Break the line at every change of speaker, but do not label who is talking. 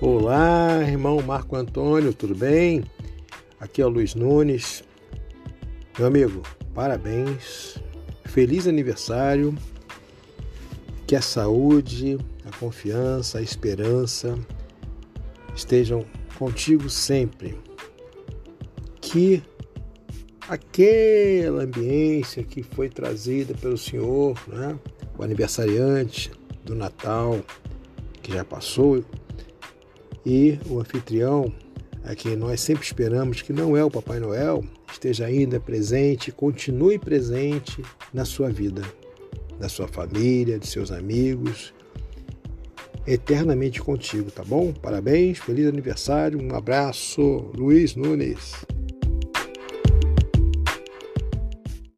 Olá, irmão Marco Antônio, tudo bem? Aqui é o Luiz Nunes. Meu amigo, parabéns, feliz aniversário, que a saúde, a confiança, a esperança estejam contigo sempre. Que aquela ambiência que foi trazida pelo Senhor, né? o aniversariante do Natal, que já passou, e o anfitrião, a quem nós sempre esperamos que não é o Papai Noel, esteja ainda presente, continue presente na sua vida, da sua família, de seus amigos, eternamente contigo, tá bom? Parabéns, feliz aniversário, um abraço, Luiz Nunes.